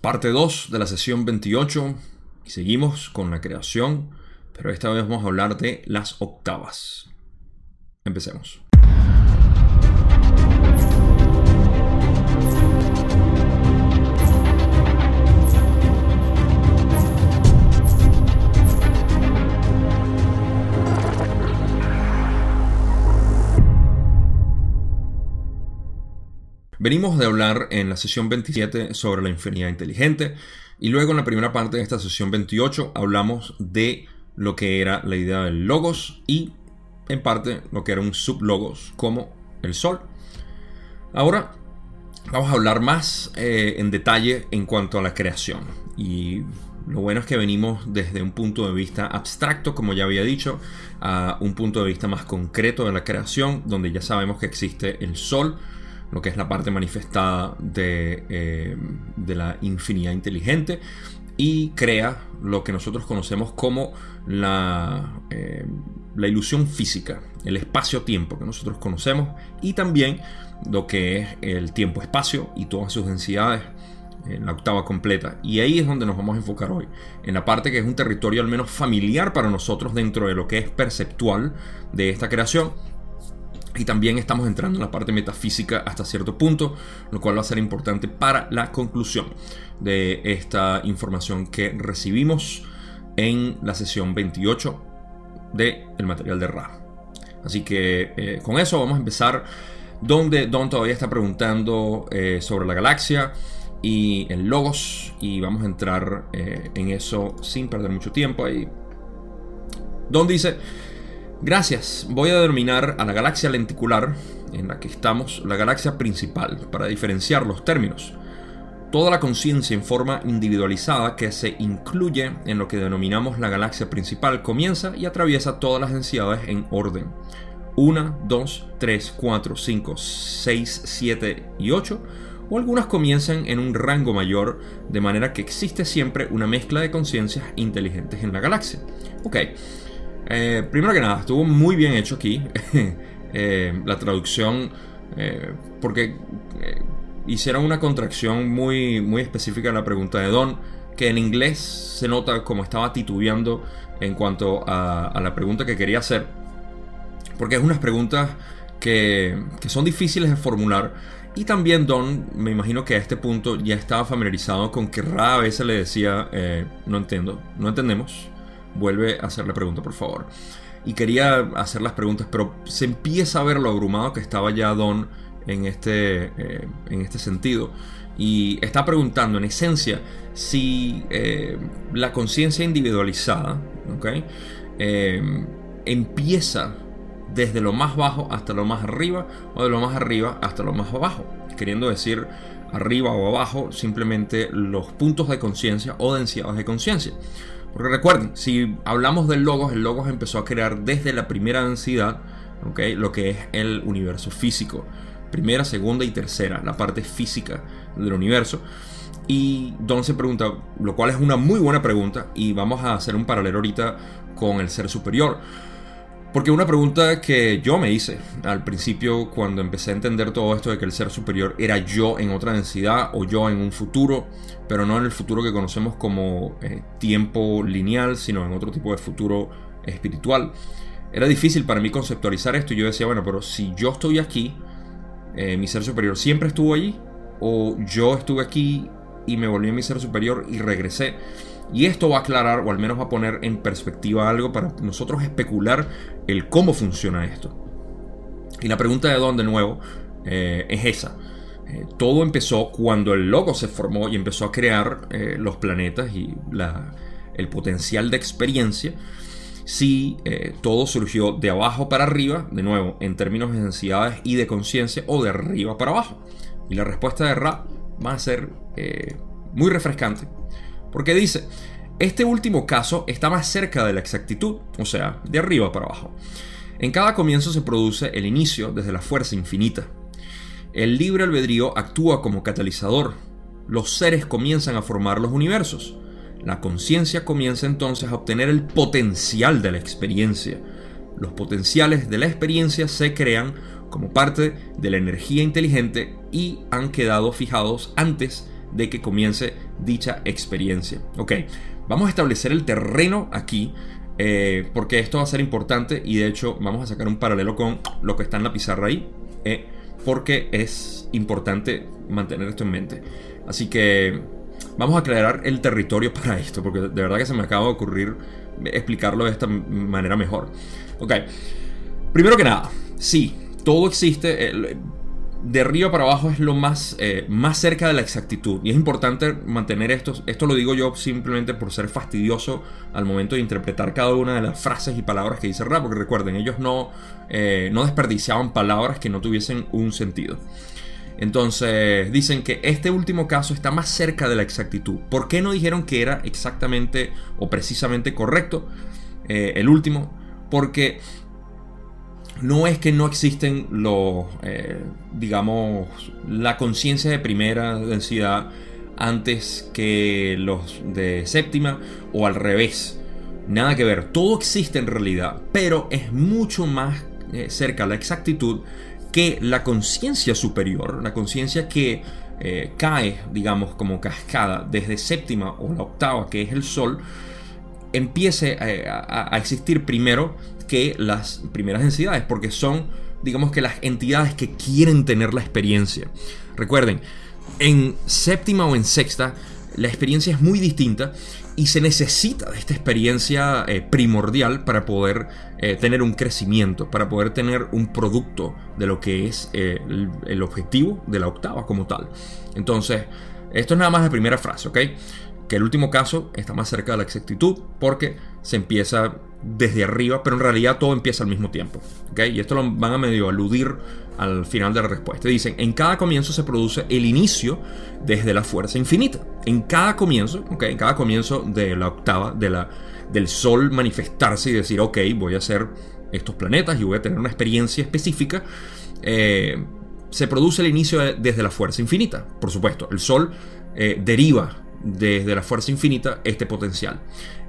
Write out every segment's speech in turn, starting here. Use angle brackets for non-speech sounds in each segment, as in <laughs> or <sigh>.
Parte 2 de la sesión 28 y seguimos con la creación, pero esta vez vamos a hablar de las octavas. Empecemos. Venimos de hablar en la sesión 27 sobre la infinidad inteligente y luego en la primera parte de esta sesión 28 hablamos de lo que era la idea del logos y en parte lo que era un sublogos como el sol. Ahora vamos a hablar más eh, en detalle en cuanto a la creación y lo bueno es que venimos desde un punto de vista abstracto, como ya había dicho, a un punto de vista más concreto de la creación, donde ya sabemos que existe el sol, lo que es la parte manifestada de, eh, de la infinidad inteligente y crea lo que nosotros conocemos como la, eh, la ilusión física, el espacio-tiempo que nosotros conocemos y también lo que es el tiempo-espacio y todas sus densidades en la octava completa. Y ahí es donde nos vamos a enfocar hoy, en la parte que es un territorio al menos familiar para nosotros dentro de lo que es perceptual de esta creación y también estamos entrando en la parte metafísica hasta cierto punto, lo cual va a ser importante para la conclusión de esta información que recibimos en la sesión 28 del el material de Ra. Así que eh, con eso vamos a empezar donde Don todavía está preguntando eh, sobre la galaxia y el logos y vamos a entrar eh, en eso sin perder mucho tiempo ahí. Don dice, Gracias. Voy a denominar a la galaxia lenticular, en la que estamos, la galaxia principal, para diferenciar los términos. Toda la conciencia en forma individualizada que se incluye en lo que denominamos la galaxia principal comienza y atraviesa todas las densidades en orden. 1, 2, 3, 4, 5, 6, 7 y 8, o algunas comienzan en un rango mayor, de manera que existe siempre una mezcla de conciencias inteligentes en la galaxia. Ok, eh, primero que nada, estuvo muy bien hecho aquí. <laughs> Eh, la traducción, eh, porque hicieron una contracción muy, muy específica en la pregunta de Don, que en inglés se nota como estaba titubeando en cuanto a, la pregunta que quería hacer. Porque es unas preguntas que, que son difíciles de formular. Y también Don, me imagino que a este punto ya estaba familiarizado con que rara vez se le decía, no entiendo, no entendemos vuelve a hacer la pregunta, por favor. Y quería hacer las preguntas, pero se empieza a ver lo abrumado que estaba ya Don en este, eh, en este sentido. Y está preguntando, en esencia, si eh, la conciencia individualizada eh, empieza desde lo más bajo hasta lo más arriba o de lo más arriba hasta lo más abajo. Queriendo decir arriba o abajo simplemente los puntos de conciencia o densidades de conciencia. Porque recuerden, si hablamos del logos, el logos empezó a crear desde la primera densidad, lo que es el universo físico. Primera, segunda y tercera, la parte física del universo. Y Don se pregunta, lo cual es una muy buena pregunta, y vamos a hacer un paralelo ahorita con el ser superior. Porque una pregunta que yo me hice al principio cuando empecé a entender todo esto de que el ser superior era yo en otra densidad o yo en un futuro, pero no en el futuro que conocemos como eh, tiempo lineal, sino en otro tipo de futuro espiritual. Era difícil para mí conceptualizar esto y yo decía, bueno, pero si yo estoy aquí, eh, mi ser superior siempre estuvo allí, o yo estuve aquí y me volví a mi ser superior y regresé. Y esto va a aclarar, o al menos va a poner en perspectiva algo para nosotros especular el cómo funciona esto. Y la pregunta de Don, de nuevo, eh, es esa. Eh, todo empezó cuando el logo se formó y empezó a crear eh, los planetas y el potencial de experiencia. Si todo surgió de abajo para arriba, de nuevo, en términos de densidades y de conciencia, o de arriba para abajo. Y la respuesta de Ra va a ser muy refrescante porque dice, este último caso está más cerca de la exactitud, o sea, de arriba para abajo. En cada comienzo se produce el inicio desde la fuerza infinita. El libre albedrío actúa como catalizador. Los seres comienzan a formar los universos. La conciencia comienza entonces a obtener el potencial de la experiencia. Los potenciales de la experiencia se crean como parte de la energía inteligente y han quedado fijados antes de que comience dicha experiencia. Ok, vamos a establecer el terreno aquí. Eh, porque esto va a ser importante y de hecho vamos a sacar un paralelo con lo que está en la pizarra ahí, eh, porque es importante mantener esto en mente. Así que vamos a aclarar el territorio para esto, porque de verdad que se me acaba de ocurrir explicarlo de esta manera mejor. Ok, primero que nada, sí, todo existe. De arriba para abajo es lo más, eh, más cerca de la exactitud. Y es importante mantener esto. Esto lo digo yo simplemente por ser fastidioso al momento de interpretar cada una de las frases y palabras que dice Ra. Porque recuerden, ellos no, eh, no desperdiciaban palabras que no tuviesen un sentido. Entonces dicen que este último caso está más cerca de la exactitud. ¿Por qué no dijeron que era exactamente o precisamente correcto eh, el último? Porque no es que no existen los, eh, digamos, la conciencia de primera densidad antes que los de séptima o al revés. Nada que ver, todo existe en realidad, pero es mucho más eh, cerca a la exactitud que la conciencia superior, la conciencia que eh, cae, digamos, como cascada desde séptima o la octava, que es el sol, empiece eh, a, existir primero que las primeras densidades, porque son, digamos que las entidades que quieren tener la experiencia. Recuerden, en séptima o en sexta, la experiencia es muy distinta y se necesita de esta experiencia eh, primordial para poder eh, tener un crecimiento, para poder tener un producto de lo que es eh, el, objetivo de la octava como tal. Entonces, esto es nada más la primera frase, ¿ok? Que el último caso está más cerca de la exactitud porque se empieza desde arriba, pero en realidad todo empieza al mismo tiempo, ¿ok? Y esto lo van a medio aludir al final de la respuesta. Dicen, en cada comienzo se produce el inicio desde la fuerza infinita. En cada comienzo, en cada comienzo de la octava, de la, del Sol manifestarse y decir, ok, voy a hacer estos planetas y voy a tener una experiencia específica, eh, se produce el inicio desde la fuerza infinita. Por supuesto, el Sol eh, deriva desde la fuerza infinita este potencial.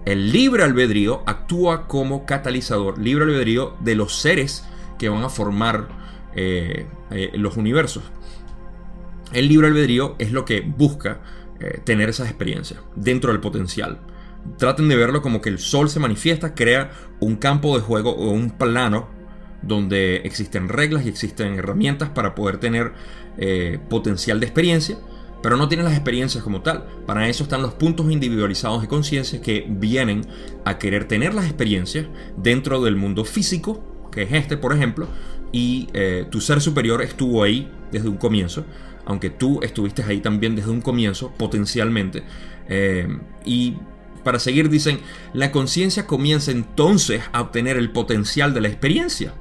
El libre albedrío actúa como catalizador, libre albedrío de los seres que van a formar eh, eh, los universos. El libre albedrío es lo que busca eh, tener esas experiencias dentro del potencial. Traten de verlo como que el sol se manifiesta, crea un campo de juego o un plano donde existen reglas y existen herramientas para poder tener potencial de experiencia, pero no tienen las experiencias como tal. Para eso están los puntos individualizados de conciencia que vienen a querer tener las experiencias dentro del mundo físico, que es este, por ejemplo, y eh, tu ser superior estuvo ahí desde un comienzo, aunque tú estuviste ahí también desde un comienzo, potencialmente. Eh, y para seguir dicen, la conciencia comienza entonces a obtener el potencial de la experiencia.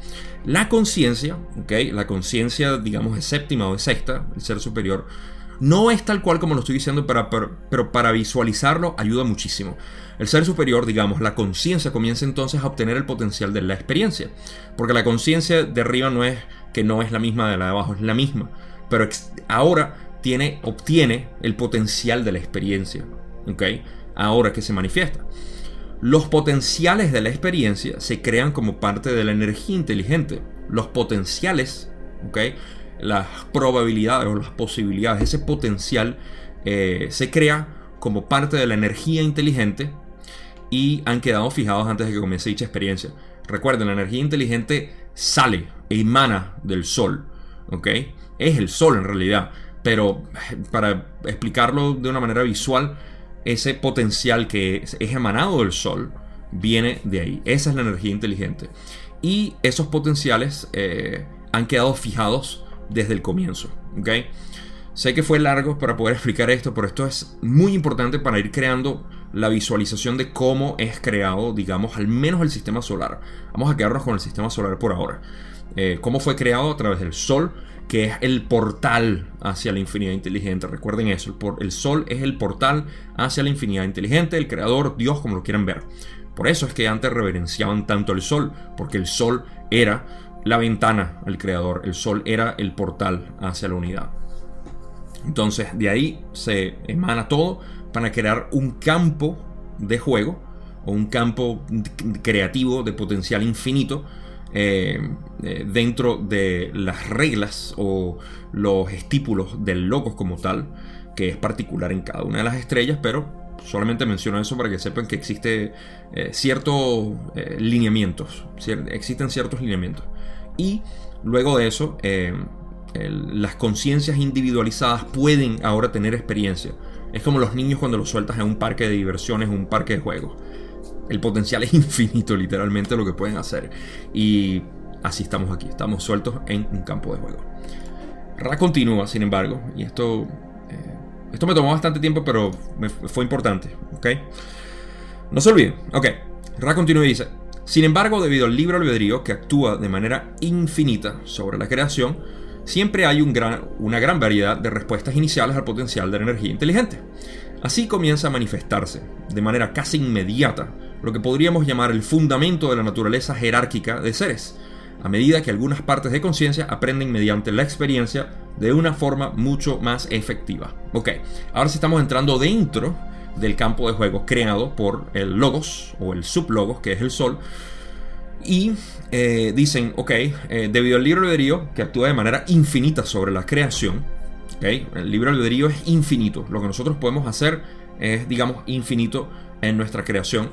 La conciencia, ¿okay? la conciencia digamos de séptima o de sexta, el ser superior, no es tal cual como lo estoy diciendo, pero para visualizarlo ayuda muchísimo. El ser superior, digamos, la conciencia comienza entonces a obtener el potencial de la experiencia. Porque la conciencia de arriba no es que no es la misma de la de abajo, es la misma. Pero ahora tiene, obtiene el potencial de la experiencia. ¿Ok? Ahora que se manifiesta. Los potenciales de la experiencia se crean como parte de la energía inteligente. Los potenciales, ¿ok? Las probabilidades o las posibilidades, ese potencial eh, se crea como parte de la energía inteligente y han quedado fijados antes de que comience dicha experiencia. Recuerden, la energía inteligente sale e emana del sol, ¿ok? Es el sol en realidad, pero para explicarlo de una manera visual, ese potencial que es, emanado del sol viene de ahí. Esa es la energía inteligente. Y esos potenciales eh, han quedado fijados desde el comienzo. ¿okay? Sé que fue largo para poder <laughs> explicar esto, pero esto es muy importante para ir creando la visualización de cómo es creado, digamos, al menos el sistema solar. Vamos a quedarnos con el sistema solar por ahora. Eh, cómo fue creado a través del Sol, que es el portal hacia la infinidad inteligente. Recuerden eso, el, el Sol es el portal hacia la infinidad inteligente, el Creador, Dios, como lo quieran ver. Por eso es que antes reverenciaban tanto el Sol, porque el Sol era la ventana al creador, el sol era el portal hacia la unidad. Entonces de ahí se emana todo para crear un campo de juego o un campo creativo de potencial infinito eh, eh, dentro de las reglas o los estípulos del locos como tal que es particular en cada una de las estrellas, pero solamente menciono eso para que sepan que existe eh, ciertos eh, lineamientos, existen ciertos lineamientos. Y luego de eso, eh, las conciencias individualizadas pueden ahora tener experiencia. Es como los niños cuando los sueltas en un parque de diversiones, un parque de juegos. El potencial es <laughs> infinito, literalmente, lo que pueden hacer. Y así estamos aquí, estamos sueltos en un campo de juego. Ra continúa, sin embargo, y esto, esto me tomó bastante tiempo, pero fue importante, ¿ok? No se olviden, ok. Ra continúa y dice, sin embargo, debido al libre albedrío que actúa de manera infinita sobre la creación, siempre hay una gran variedad de respuestas iniciales al potencial de la energía inteligente. Así comienza a manifestarse, de manera casi inmediata, lo que podríamos llamar el fundamento de la naturaleza jerárquica de seres, a medida que algunas partes de conciencia aprenden mediante la experiencia de una forma mucho más efectiva. Ok, ahora sí estamos entrando dentro del campo de juego creado por el logos o el sublogos, que es el sol, y eh, dicen, ok, eh, debido al libre albedrío, que actúa de manera infinita sobre la creación, okay, el libre albedrío es infinito, lo que nosotros podemos hacer es, digamos, infinito en nuestra creación.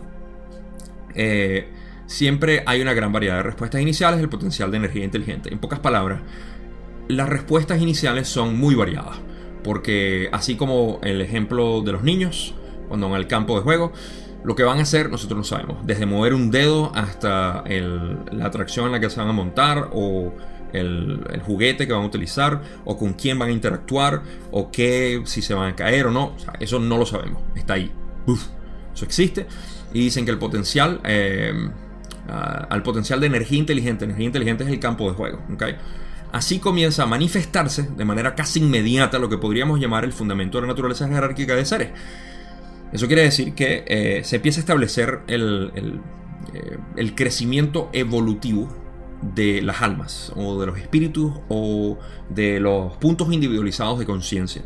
Eh, siempre hay una gran variedad de respuestas iniciales, el potencial de energía inteligente. En pocas palabras, las respuestas iniciales son muy variadas, porque así como el ejemplo de los niños, cuando van al campo de juego, lo que van a hacer nosotros no sabemos. Desde mover un dedo hasta la atracción en la que se van a montar o el, juguete que van a utilizar o con quién van a interactuar o qué, si se van a caer o no. eso no lo sabemos. Está ahí. eso existe. Y dicen que el potencial, eh, al potencial de energía inteligente, energía inteligente es el campo de juego. Así comienza a manifestarse de manera casi inmediata lo que podríamos llamar el fundamento de la naturaleza jerárquica de seres. Eso quiere decir que eh, se empieza a establecer el, eh, el, crecimiento evolutivo de las almas, o de los espíritus, o de los puntos individualizados de conciencia.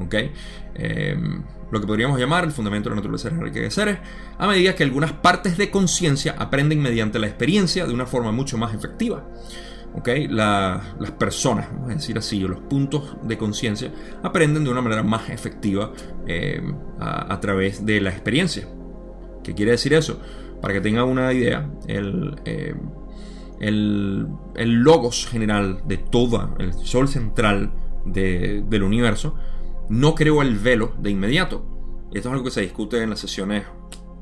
¿okay? Em, lo que podríamos llamar el fundamento de la naturaleza jerárquica de seres, a medida que algunas partes de conciencia aprenden mediante la experiencia de una forma mucho más efectiva. ¿okay? las personas, vamos a decir así, los puntos de conciencia, aprenden de una manera más efectiva eh, a, través de la experiencia. ¿Qué quiere decir eso? Para que tengan una idea, el, eh, el, logos general de todo, el sol central del universo, no creó el velo de inmediato. Esto es algo que se discute en las sesiones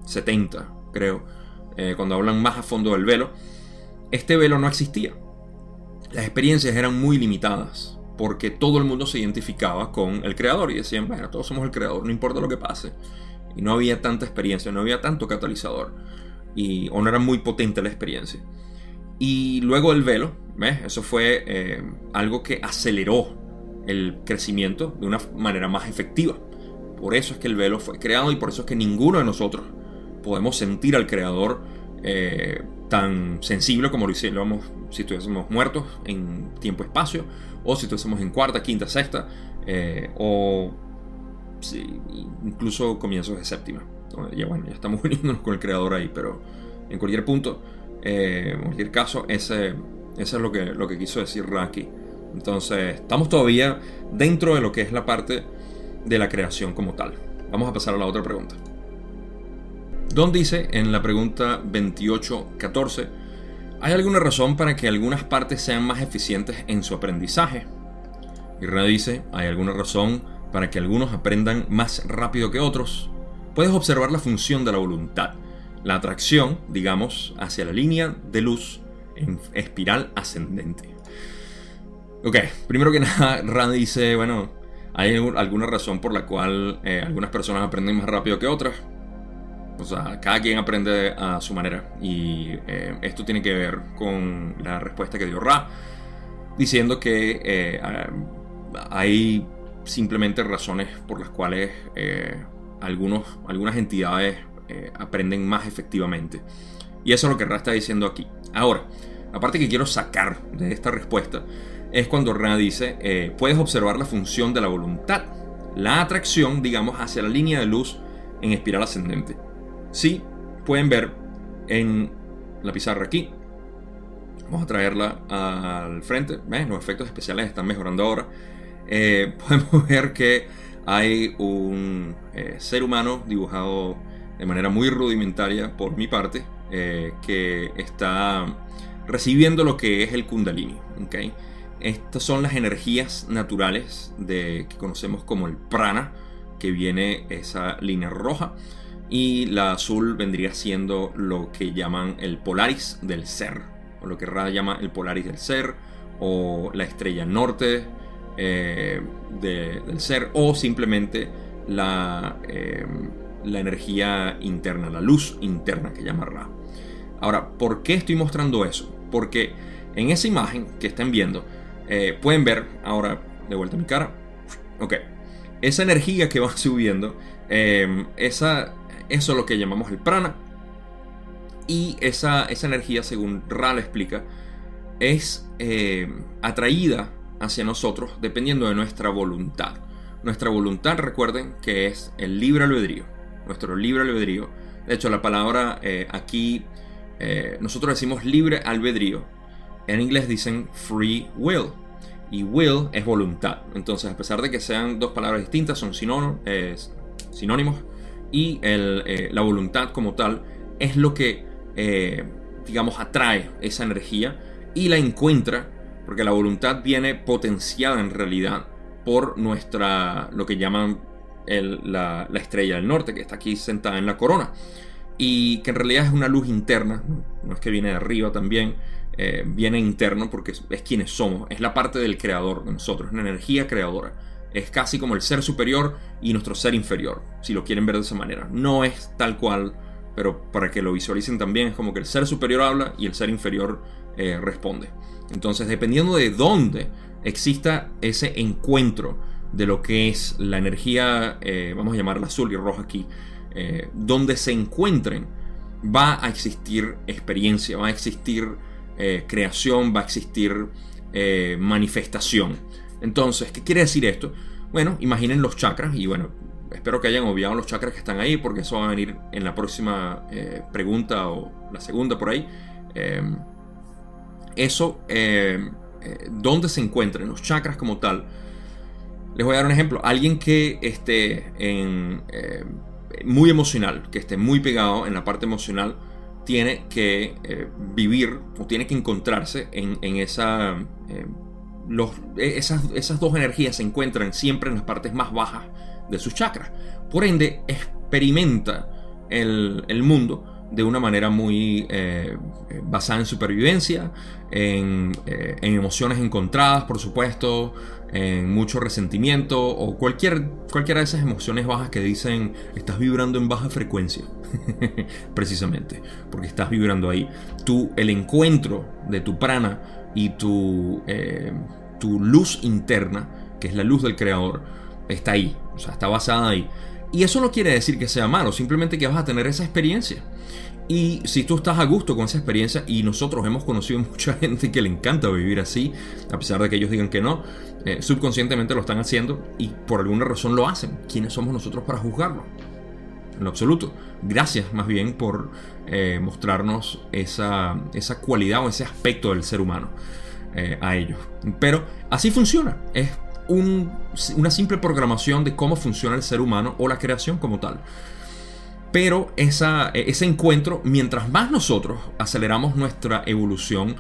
70, creo, eh, cuando hablan más a fondo del velo. Este velo no existía las experiencias eran muy limitadas, porque todo el mundo se identificaba con el creador y decían, bueno, todos somos el creador, no importa lo que pase. Y no había tanta experiencia, no había tanto catalizador, y, o no era muy potente la experiencia. Y luego el velo, ¿ves? Eso fue eh, algo que aceleró el crecimiento de una manera más efectiva. Por eso es que el velo fue creado y por eso es que ninguno de nosotros podemos sentir al creador eh, tan sensible como lo hiciéramos si estuviésemos muertos en tiempo-espacio, o si estuviésemos en cuarta, quinta, sexta, eh, o incluso comienzos de séptima. Ya bueno, ya estamos <laughs> uniéndonos con el creador ahí, pero en cualquier punto, eh, en cualquier caso, ese, eso es lo que, lo que quiso decir Raki. Entonces, estamos todavía dentro de lo que es la parte de la creación como tal. Vamos a pasar a la otra pregunta. Don dice en la pregunta 2814, ¿hay alguna razón para que algunas partes sean más eficientes en su aprendizaje? Y dice, ¿hay alguna razón para que algunos aprendan más rápido que otros? Puedes observar la función de la voluntad, la atracción, digamos, hacia la línea de luz en espiral ascendente. Ok, primero que <laughs> nada, Rand dice, bueno, ¿hay alguna razón por la cual eh, algunas personas aprenden más rápido que otras? O sea, cada quien aprende a su manera. Y eh, esto tiene que ver con la respuesta que dio Ra, diciendo que eh, hay simplemente razones por las cuales algunos, algunas entidades aprenden más efectivamente. Y eso es lo que Ra está diciendo aquí. Ahora, aparte que quiero sacar de esta respuesta, es cuando Ra dice, puedes observar la función de la voluntad, la atracción, digamos, hacia la línea de luz en espiral ascendente. Sí, pueden ver en la pizarra aquí. Vamos a traerla al frente. Los efectos especiales están mejorando ahora. Eh, <laughs> podemos ver que hay un eh, ser humano dibujado de manera muy rudimentaria por mi parte, eh, que está recibiendo lo que es el kundalini. ¿okay? Estas son las energías naturales de, que conocemos como el prana, que viene esa línea roja. Y la azul vendría siendo lo que llaman el polaris del ser, o lo que Ra llama el polaris del ser, o la estrella norte eh, del ser, o simplemente la, eh, la energía interna, la luz interna que llama Ra. Ahora, ¿por qué estoy mostrando eso? Porque en esa imagen que están viendo, eh, pueden ver, ahora de vuelta mi cara, ok, esa energía que va <laughs> subiendo, em, esa, eso es lo que llamamos el prana. Y esa, esa energía, según Ra le explica, es em, atraída hacia nosotros dependiendo de nuestra voluntad. Nuestra voluntad, recuerden que es el libre albedrío. Nuestro libre albedrío. De hecho, la palabra eh, aquí, eh, nosotros decimos libre albedrío. En inglés dicen free will y will es voluntad. Entonces, a pesar de que sean dos palabras distintas, son sinónimos y eh, la voluntad como tal es lo que, eh, digamos, atrae esa energía y la encuentra, porque la voluntad viene potenciada en realidad por nuestra, lo que llaman la, la estrella del norte, que está aquí sentada en la corona y que en realidad es una luz interna, no es que viene de arriba también, eh, viene interno porque es, quienes somos, es la parte del creador de nosotros, es una energía creadora. Es casi como el ser superior y nuestro ser inferior, si lo quieren ver de esa manera. No es tal cual, pero para que lo visualicen también, es como que el ser superior habla y el ser inferior eh, responde. Entonces, dependiendo de dónde exista ese encuentro de lo que es la energía, eh, vamos a llamarla azul y roja aquí, donde se encuentren, va a existir experiencia, va a existir eh, creación, va a existir eh, manifestación. Entonces, ¿qué quiere decir esto? Bueno, imaginen los chakras y bueno, espero que hayan obviado los chakras que están ahí porque eso va a venir en la próxima eh, pregunta o la segunda por ahí. Em, eso, em, ¿dónde se encuentran los chakras como tal? Les voy a dar un ejemplo. Alguien que esté en, muy emocional, que esté muy pegado en la parte emocional, tiene que eh, vivir o tiene que encontrarse en, esa... Eh, los, e, esas, esas, dos energías se encuentran siempre en las partes más bajas de sus chakras. Por ende, experimenta el, el mundo de una manera muy eh, basada en supervivencia, en, en, emociones encontradas, por supuesto, en mucho resentimiento o cualquier, cualquiera de esas emociones bajas que dicen estás vibrando en baja frecuencia. <laughs> Precisamente, porque estás vibrando ahí. Tú, el encuentro de tu prana y tu, eh, tu luz interna, que es la luz del creador, está ahí. O sea, está basada ahí. Y eso no quiere decir que sea malo, simplemente que vas a tener esa experiencia. Y si tú estás a gusto con esa experiencia, y nosotros hemos conocido <laughs> mucha gente que le encanta vivir así, a pesar de que ellos digan que no, eh, subconscientemente lo están haciendo y por alguna razón lo hacen. ¿Quiénes somos nosotros para juzgarlo? En lo absoluto. Gracias más bien por eh, mostrarnos esa, esa, cualidad o ese aspecto del ser humano eh, a ellos. Pero así funciona. Es una simple programación de cómo funciona el ser humano o la creación como tal. Pero esa, ese encuentro, mientras más nosotros aceleramos nuestra evolución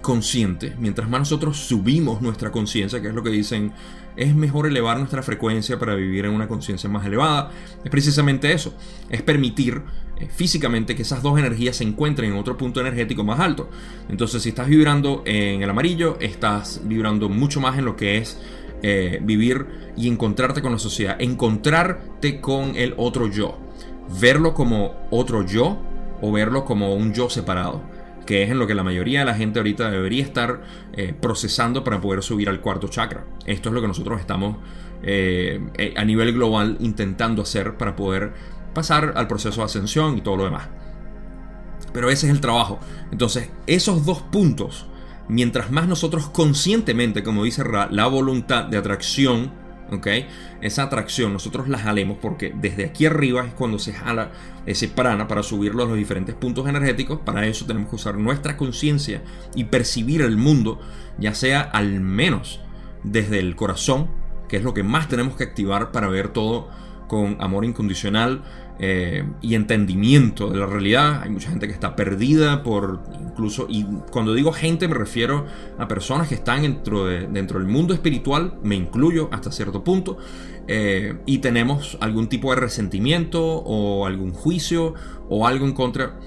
consciente, mientras más nosotros subimos nuestra conciencia, que es lo que dicen, es mejor elevar nuestra frecuencia para vivir en una conciencia más elevada, es precisamente eso, es permitir eh, físicamente que esas dos energías se encuentren en otro punto energético más alto. Entonces, si estás vibrando en el amarillo, estás vibrando mucho más en lo que es eh, vivir y encontrarte con la sociedad, encontrarte con el otro yo verlo como otro yo o verlo como un yo separado, que es en lo que la mayoría de la gente ahorita debería estar eh, procesando para poder subir al cuarto chakra. Esto es lo que nosotros estamos eh, eh, a nivel global intentando hacer para poder pasar al proceso de ascensión y todo lo demás. Pero ese es el trabajo. Entonces, esos dos puntos, mientras más nosotros conscientemente, como dice Ra, la voluntad de atracción, ¿ok? Esa atracción nosotros la jalemos porque desde aquí arriba es cuando se jala ese prana para subirlo a los diferentes puntos energéticos. Para eso tenemos que usar nuestra conciencia y percibir el mundo, ya sea al menos desde el corazón, que es lo que más tenemos que activar para ver todo con amor incondicional eh, y entendimiento de la realidad. Hay mucha gente que está perdida por incluso, y cuando digo gente me refiero a personas que están dentro, de, dentro del mundo espiritual, me incluyo hasta cierto punto, eh, y tenemos algún tipo de resentimiento o algún juicio o algo en contra.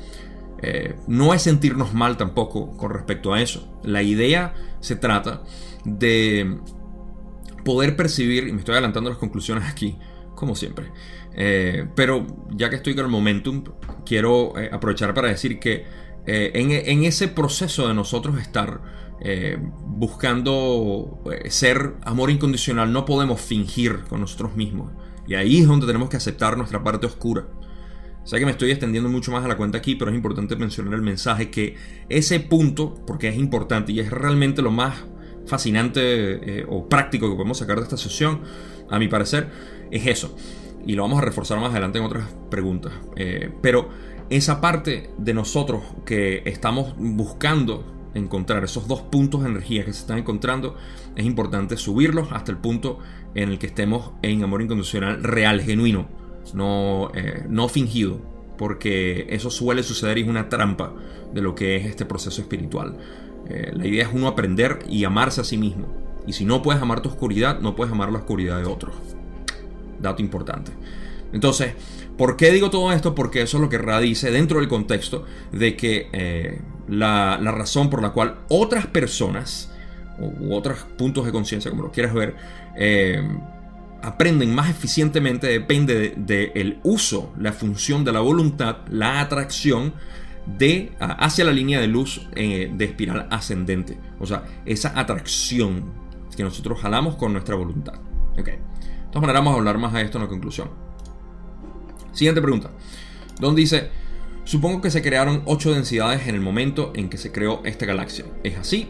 Eh, no es sentirnos mal tampoco con respecto a eso. La idea se trata de poder percibir, y me estoy adelantando las conclusiones aquí, como siempre, eh, pero ya que estoy con el momentum, quiero eh, aprovechar para decir que eh, en, ese proceso de nosotros estar buscando ser amor incondicional, no podemos fingir con nosotros mismos. Y ahí es donde tenemos que aceptar nuestra parte oscura. Sé que me estoy extendiendo mucho más a la cuenta aquí, pero es importante mencionar el mensaje que ese punto, porque es importante y es realmente lo más fascinante o práctico que podemos sacar de esta sesión, a mi parecer, es eso y lo vamos a reforzar más adelante en otras preguntas. Eh, pero esa parte de nosotros que estamos buscando encontrar esos dos puntos de energía que se están encontrando, es importante subirlos hasta el punto en el que estemos en amor incondicional real, genuino, no, eh, no fingido, porque eso suele suceder y es una trampa de lo que es este proceso espiritual. Eh, la idea es uno aprender y amarse a sí mismo. Y si no puedes amar tu oscuridad, no puedes amar la oscuridad de otros. Dato importante. Entonces, ¿por qué digo todo esto? Porque eso es lo que radice dentro del contexto de que eh, la, razón por la cual otras personas u otros puntos de conciencia, como lo quieras ver, eh, aprenden más eficientemente depende del uso, la función de la voluntad, la atracción de, hacia la línea de luz eh, de espiral ascendente. O sea, esa atracción que nosotros jalamos con nuestra voluntad. Okay. De todas maneras, vamos a hablar más a esto en la conclusión. Siguiente pregunta. Don dice, supongo que se crearon 8 densidades en el momento en que se creó esta galaxia. ¿Es así?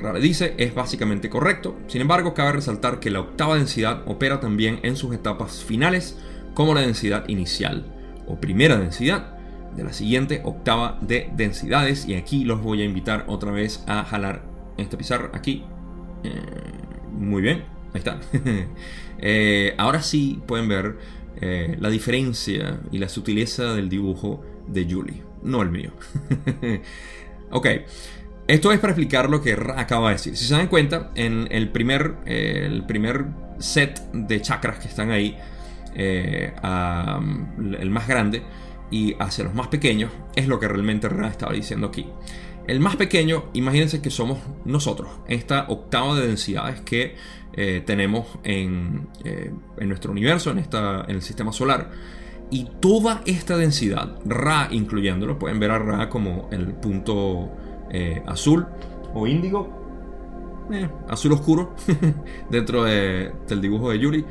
Rare dice, es básicamente correcto. Sin embargo, cabe resaltar que la octava densidad opera también en sus etapas finales como la densidad inicial o primera densidad de la siguiente octava de densidades. Y aquí los voy a invitar otra vez a jalar esta pizarra aquí. Eh, muy bien, ahí está. <laughs> Eh, ahora sí pueden ver eh, la diferencia y la sutileza del dibujo de Julie, no el mío. <laughs> ok, esto es para explicar lo que acaba de decir. Si se dan cuenta, en el primer, eh, el primer set de chakras que están ahí, el más grande y hacia los más pequeños, es lo que realmente Ra estaba diciendo aquí. El más pequeño, imagínense que somos nosotros, esta octava de densidades que eh, tenemos en, eh, en, nuestro universo, en, esta, en el sistema solar. Y toda esta densidad, Ra incluyéndolo, pueden ver a Ra como el punto eh, azul o índigo, azul oscuro, <laughs> dentro del dibujo de Yuri.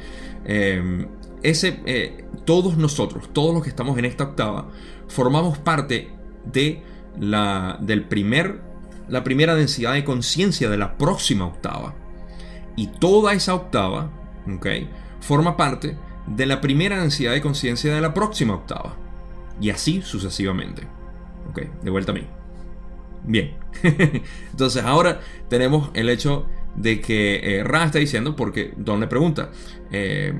ese, todos nosotros, todos los que estamos en esta octava, formamos parte de la, del primer, la primera densidad de conciencia de la próxima octava. Y toda esa octava, forma parte de la primera densidad de conciencia de la próxima octava. Y así sucesivamente. Ok, de vuelta a mí. Bien. <laughs> Entonces ahora tenemos el hecho de que eh, Ra está diciendo, porque Don le pregunta, eh,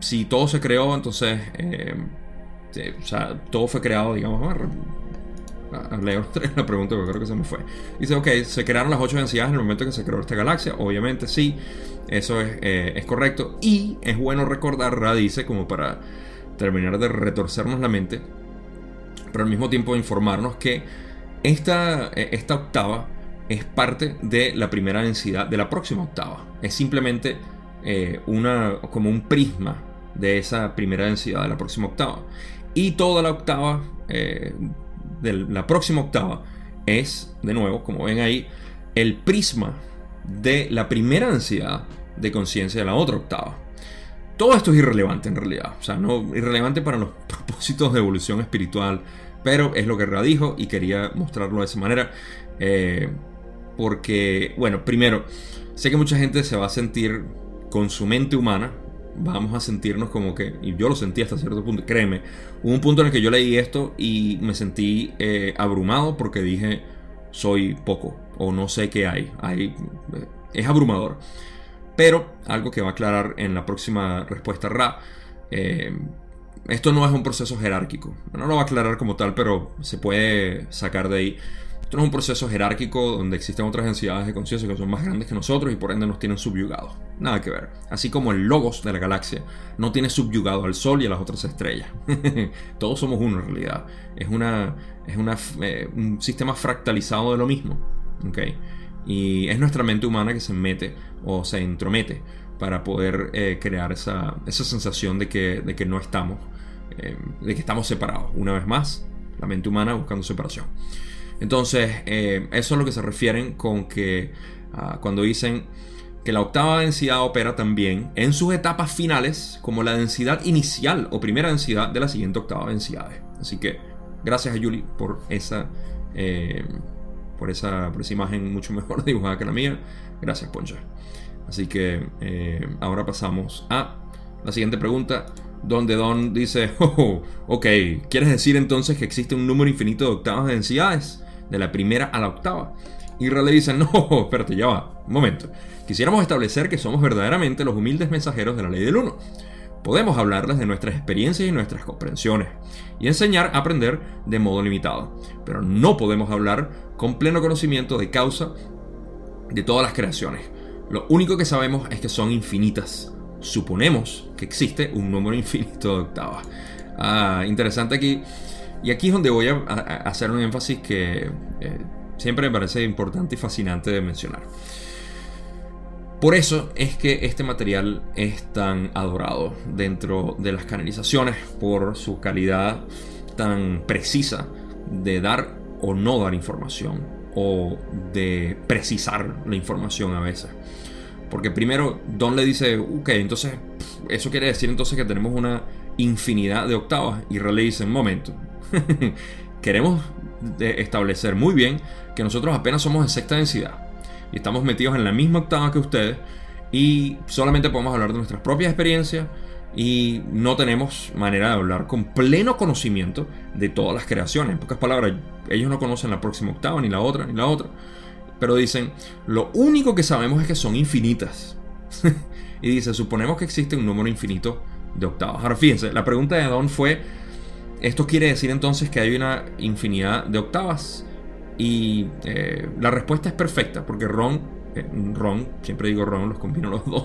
si todo se creó, entonces, eh, o sea, todo fue creado, digamos, leo <laughs> la pregunta porque creo que se me fue. Dice, ok, se crearon las ocho densidades en el momento que se creó esta galaxia. Obviamente sí, eso es, eh, correcto. Y es bueno recordar, Ra dice, como para terminar de retorcernos la mente, pero al mismo tiempo informarnos que esta, eh, esta octava es parte de la primera densidad de la próxima octava. Es simplemente eh, una, como un prisma de esa primera densidad de la próxima octava. Y toda la octava de la próxima octava es, de nuevo, como ven ahí, el prisma de la primera densidad de conciencia de la otra octava. Todo esto es irrelevante en realidad, o sea, no irrelevante para los <laughs> propósitos de evolución espiritual, pero es lo que Ra dijo y quería mostrarlo de esa manera. Eh, porque, bueno, primero, sé que mucha gente se va a sentir con su mente humana, vamos a sentirnos como que, y yo lo sentí hasta cierto punto, créeme, hubo un punto en el que yo leí esto y me sentí eh, abrumado porque dije, soy poco o no sé qué hay, hay es abrumador. Pero algo que va a aclarar en la próxima respuesta Ra, eh, esto no es un proceso jerárquico. No lo va a aclarar como tal, pero se puede sacar de ahí. Esto no es un proceso jerárquico donde existen otras densidades de conciencia que son más grandes que nosotros y por ende nos tienen subyugados. Nada que ver. Así como el logos de la galaxia no tiene subyugado al Sol y a las otras estrellas. <laughs> Todos somos uno en realidad. Es, una, es una, eh, un sistema fractalizado de lo mismo. ¿okay? Y es nuestra mente humana que se mete o se intromete para poder eh, crear esa, esa, sensación de que, de que no estamos, eh, de que estamos separados. Una vez más, la mente humana buscando separación. Entonces, eh, eso es lo que se refieren con que ah, cuando dicen que la octava densidad opera también en sus etapas finales como la densidad inicial o primera densidad de la siguiente octava densidad. Así que gracias a Yuli por esa, por esa, por esa imagen mucho mejor <laughs> dibujada que la mía. Gracias, Poncha. Así que eh, ahora pasamos a la siguiente pregunta, donde Don dice, <laughs> oh, ok, ¿quieres decir entonces que existe un número infinito de octavas de densidades? De la primera a la octava. Ra le dice, <laughs> no, espérate, ya va, un momento. Quisiéramos establecer que somos verdaderamente los humildes mensajeros de la ley del uno. Podemos hablarles de nuestras experiencias y nuestras comprensiones y enseñar a aprender de modo limitado, pero no podemos hablar con pleno conocimiento de causa de todas las creaciones lo único que sabemos es que son infinitas. Suponemos que existe un número <laughs> infinito de octavas. Ah, interesante aquí. Y aquí es donde voy a, hacer un énfasis que eh, siempre me parece importante y fascinante de mencionar. Por eso es que este material es tan adorado dentro de las canalizaciones, por su calidad tan precisa de dar o no dar información, o de precisar la información a veces. Porque primero Don le dice, ok, entonces eso quiere decir entonces que tenemos una infinidad de octavas. Y le dice, un momento, <laughs> queremos establecer muy bien que nosotros apenas somos de sexta densidad. Y estamos metidos en la misma octava que ustedes. Y solamente podemos hablar de nuestras propias experiencias. Y no tenemos manera de hablar con pleno conocimiento de todas las creaciones. En pocas palabras, ellos no conocen la próxima octava, ni la otra, ni la otra. Pero dicen, lo único que sabemos es que son infinitas. <laughs> y dice, suponemos que existe un número infinito de octavas. Ahora fíjense, la pregunta de Don fue, ¿esto quiere decir entonces que hay una infinidad de octavas? Y eh, la respuesta es perfecta, porque Ron, eh, Ron, siempre digo Ron, los combino los dos.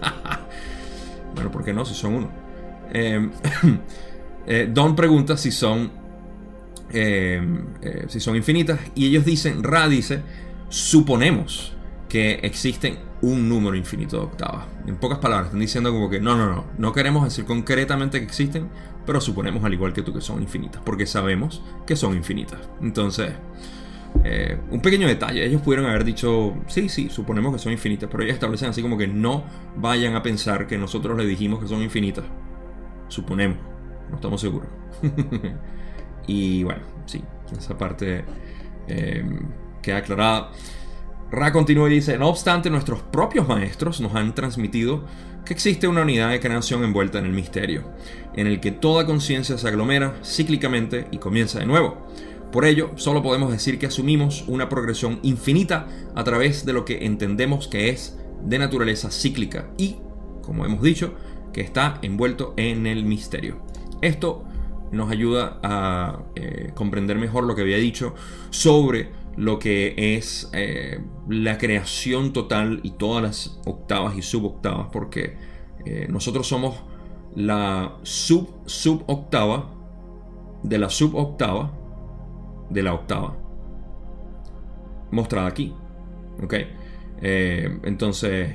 <laughs> bueno, ¿por qué no? Si son uno. Em, <coughs> eh, Don pregunta si son, em, si son infinitas y ellos dicen, Ra dice, suponemos que existen un número infinito de octavas. En pocas palabras, están diciendo como que no, no, no, no queremos decir concretamente que existen, pero suponemos al igual que tú que son infinitas, porque sabemos que son infinitas. Entonces, eh, un pequeño detalle, ellos pudieron haber dicho, sí, sí, suponemos que son infinitas, pero ellos establecen así como que no vayan a pensar que nosotros les dijimos que son infinitas. Suponemos, no estamos seguros. <laughs> y bueno, sí, esa parte... Eh, queda aclarada. Ra continúa y dice, no obstante, nuestros propios maestros nos han transmitido que existe una unidad de creación envuelta en el misterio, en el que toda conciencia se aglomera cíclicamente y comienza de nuevo. Por ello, solo podemos decir que asumimos una progresión infinita a través de lo que entendemos que es de naturaleza cíclica y, como hemos dicho, que está envuelto en el misterio. Esto nos ayuda a eh, comprender mejor lo que había dicho sobre lo que es eh, la creación total y todas las octavas y suboctavas, porque eh, nosotros somos la sub suboctava de la suboctava de la octava mostrada aquí. ¿Ok? Eh, entonces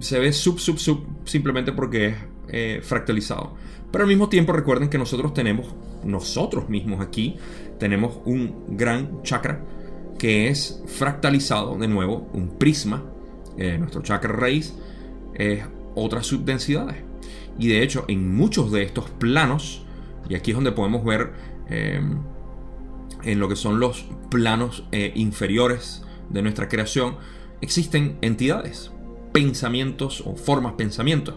se ve sub sub sub simplemente porque es fractalizado. Pero al mismo tiempo recuerden que nosotros tenemos, nosotros mismos aquí, tenemos un gran chakra que es fractalizado de nuevo, un prisma. Eh, nuestro chakra raíz es otras subdensidades. Y de hecho, en muchos de estos planos, y aquí es donde podemos ver eh, en lo que son los planos eh, inferiores de nuestra creación, existen entidades, pensamientos o formas pensamientos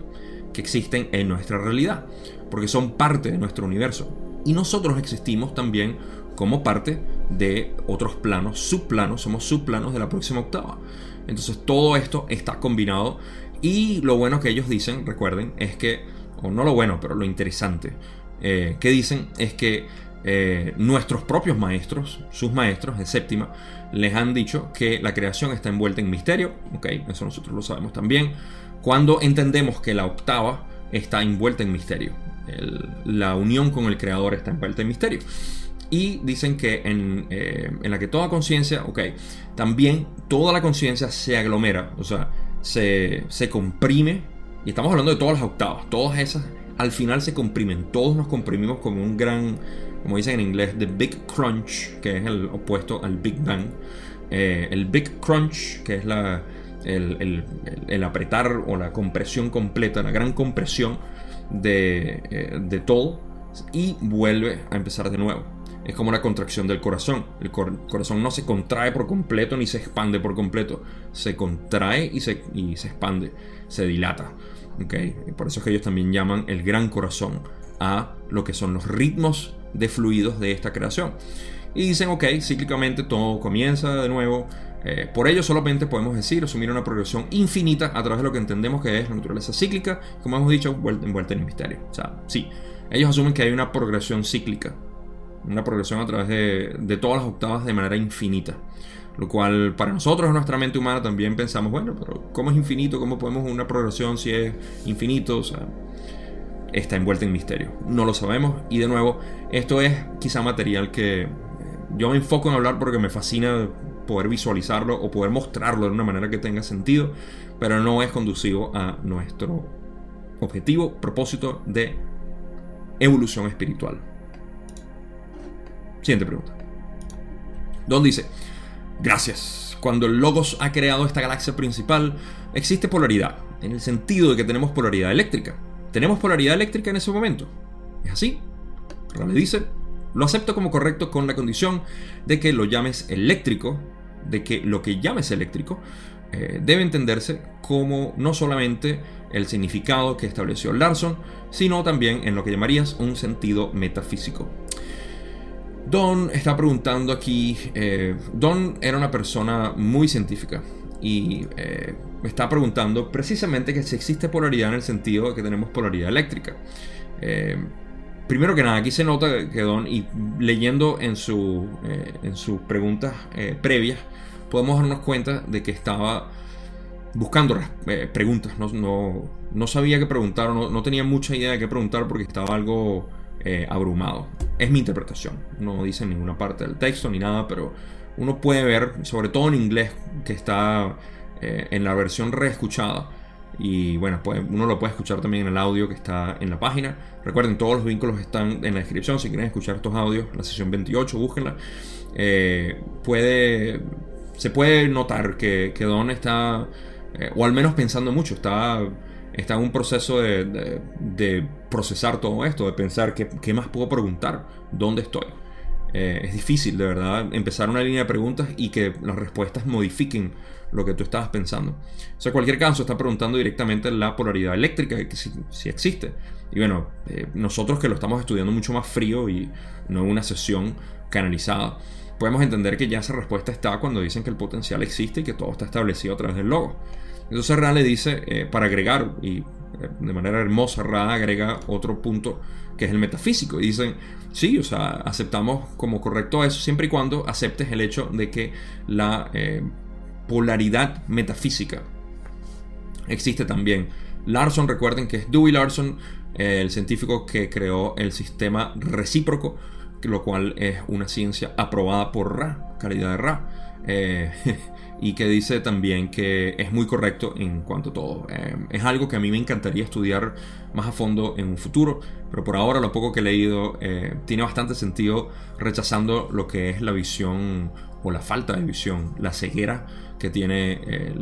que existen en nuestra realidad, porque son parte de nuestro universo. Y nosotros existimos también como parte de otros planos, subplanos, somos subplanos de la próxima octava. Entonces todo esto está combinado y lo bueno que ellos dicen, recuerden, es que, o no lo bueno, pero lo interesante eh, que dicen es que eh, nuestros propios maestros, sus maestros de séptima, les han dicho que la creación está envuelta en misterio, eso nosotros lo sabemos también, cuando entendemos que la octava está envuelta en misterio, la unión con el creador está envuelta en misterio. Y dicen que en, eh, en la que toda conciencia, ok, también toda la conciencia se aglomera, o sea, se, se comprime, y estamos hablando de todas las octavas, todas esas al final se comprimen, todos nos comprimimos como un gran como dicen en inglés, The Big Crunch, que es el opuesto al Big Bang. Eh, el Big Crunch, que es la, el, apretar o la compresión completa, la gran compresión de, eh, de, todo, y vuelve a empezar de nuevo. Es como una contracción del corazón. El corazón no se contrae por completo ni se expande por completo. Se contrae y se, y se expande, se dilata. ¿okay? Por eso es que ellos también llaman el gran corazón a lo que son los ritmos de fluidos de esta creación. Y dicen, ok, cíclicamente todo comienza de nuevo. Eh, por ello solamente podemos decir, asumir una progresión infinita a través de lo que entendemos que es la naturaleza cíclica, como hemos dicho, envuelta en el misterio. O sea, sí, ellos asumen que hay una progresión cíclica, una progresión a través de, de todas las octavas de manera infinita. Lo cual para nosotros nuestra mente humana también pensamos, bueno, pero ¿cómo es infinito? ¿Cómo podemos una progresión si es infinito? O sea, está envuelta en misterio. No lo sabemos y de nuevo, esto es quizá material que eh, yo me enfoco en hablar porque me fascina poder visualizarlo o poder mostrarlo de una manera que tenga sentido, pero no es conducivo a nuestro objetivo, propósito de evolución espiritual. Siguiente pregunta. Don dice, gracias. Cuando el Logos ha creado esta galaxia principal, existe polaridad, en el sentido de que tenemos polaridad eléctrica. ¿Tenemos polaridad eléctrica en ese momento? ¿Es así? Rale dice, lo acepto como correcto con la condición de que lo llames eléctrico, de que lo que llames eléctrico eh, debe entenderse como no solamente el significado que estableció Larson, sino también en lo que llamarías un sentido metafísico. Don está preguntando aquí, eh, Don era una persona muy científica y eh, me está preguntando precisamente que si existe polaridad en el sentido de que tenemos polaridad eléctrica. Eh, primero que nada, aquí se nota que Don, y leyendo en, su, eh, en sus preguntas eh, previas, podemos darnos cuenta de que estaba buscando preguntas. No, no, sabía qué preguntar, no, no, tenía mucha idea de qué preguntar porque estaba algo abrumado. Es mi interpretación, no dice ninguna parte del texto ni nada, pero uno puede ver, sobre todo en inglés, que está eh, en la versión reescuchada. Y bueno, pues uno lo puede escuchar también en el audio que está en la página. Recuerden, todos los vínculos están en la descripción. Si quieren escuchar estos audios, la sesión 28, búsquenla. Eh, puede, se puede notar que, que Don está, eh, o al menos pensando mucho, está, está en un proceso de, de, procesar todo esto, de pensar qué, qué, más puedo preguntar, dónde estoy. es difícil, de verdad, empezar una línea de preguntas y que las respuestas modifiquen lo que tú estabas pensando. O sea, en cualquier caso, está preguntando directamente la polaridad eléctrica, que si, existe. Y bueno, eh, nosotros que lo estamos estudiando mucho más frío y no una sesión canalizada, podemos entender que ya esa respuesta está cuando dicen que el potencial existe y que todo está establecido a través del logo. Entonces Ra le dice, eh, para agregar, y eh, de manera hermosa, Ra agrega otro punto que es el metafísico. Y dicen, sí, o sea, aceptamos como correcto eso siempre y cuando aceptes el hecho de que la polaridad metafísica existe también. Larson, recuerden que es Dewey Larson, el científico que creó el sistema recíproco, lo cual es una ciencia aprobada por Ra, calidad de Ra, eh, <laughs> y que dice también que es muy correcto en cuanto a todo. Eh, es algo que a mí me encantaría estudiar más a fondo en un futuro, pero por ahora lo poco que he leído eh, tiene bastante sentido rechazando lo que es la visión o la falta de visión, la ceguera que tiene eh,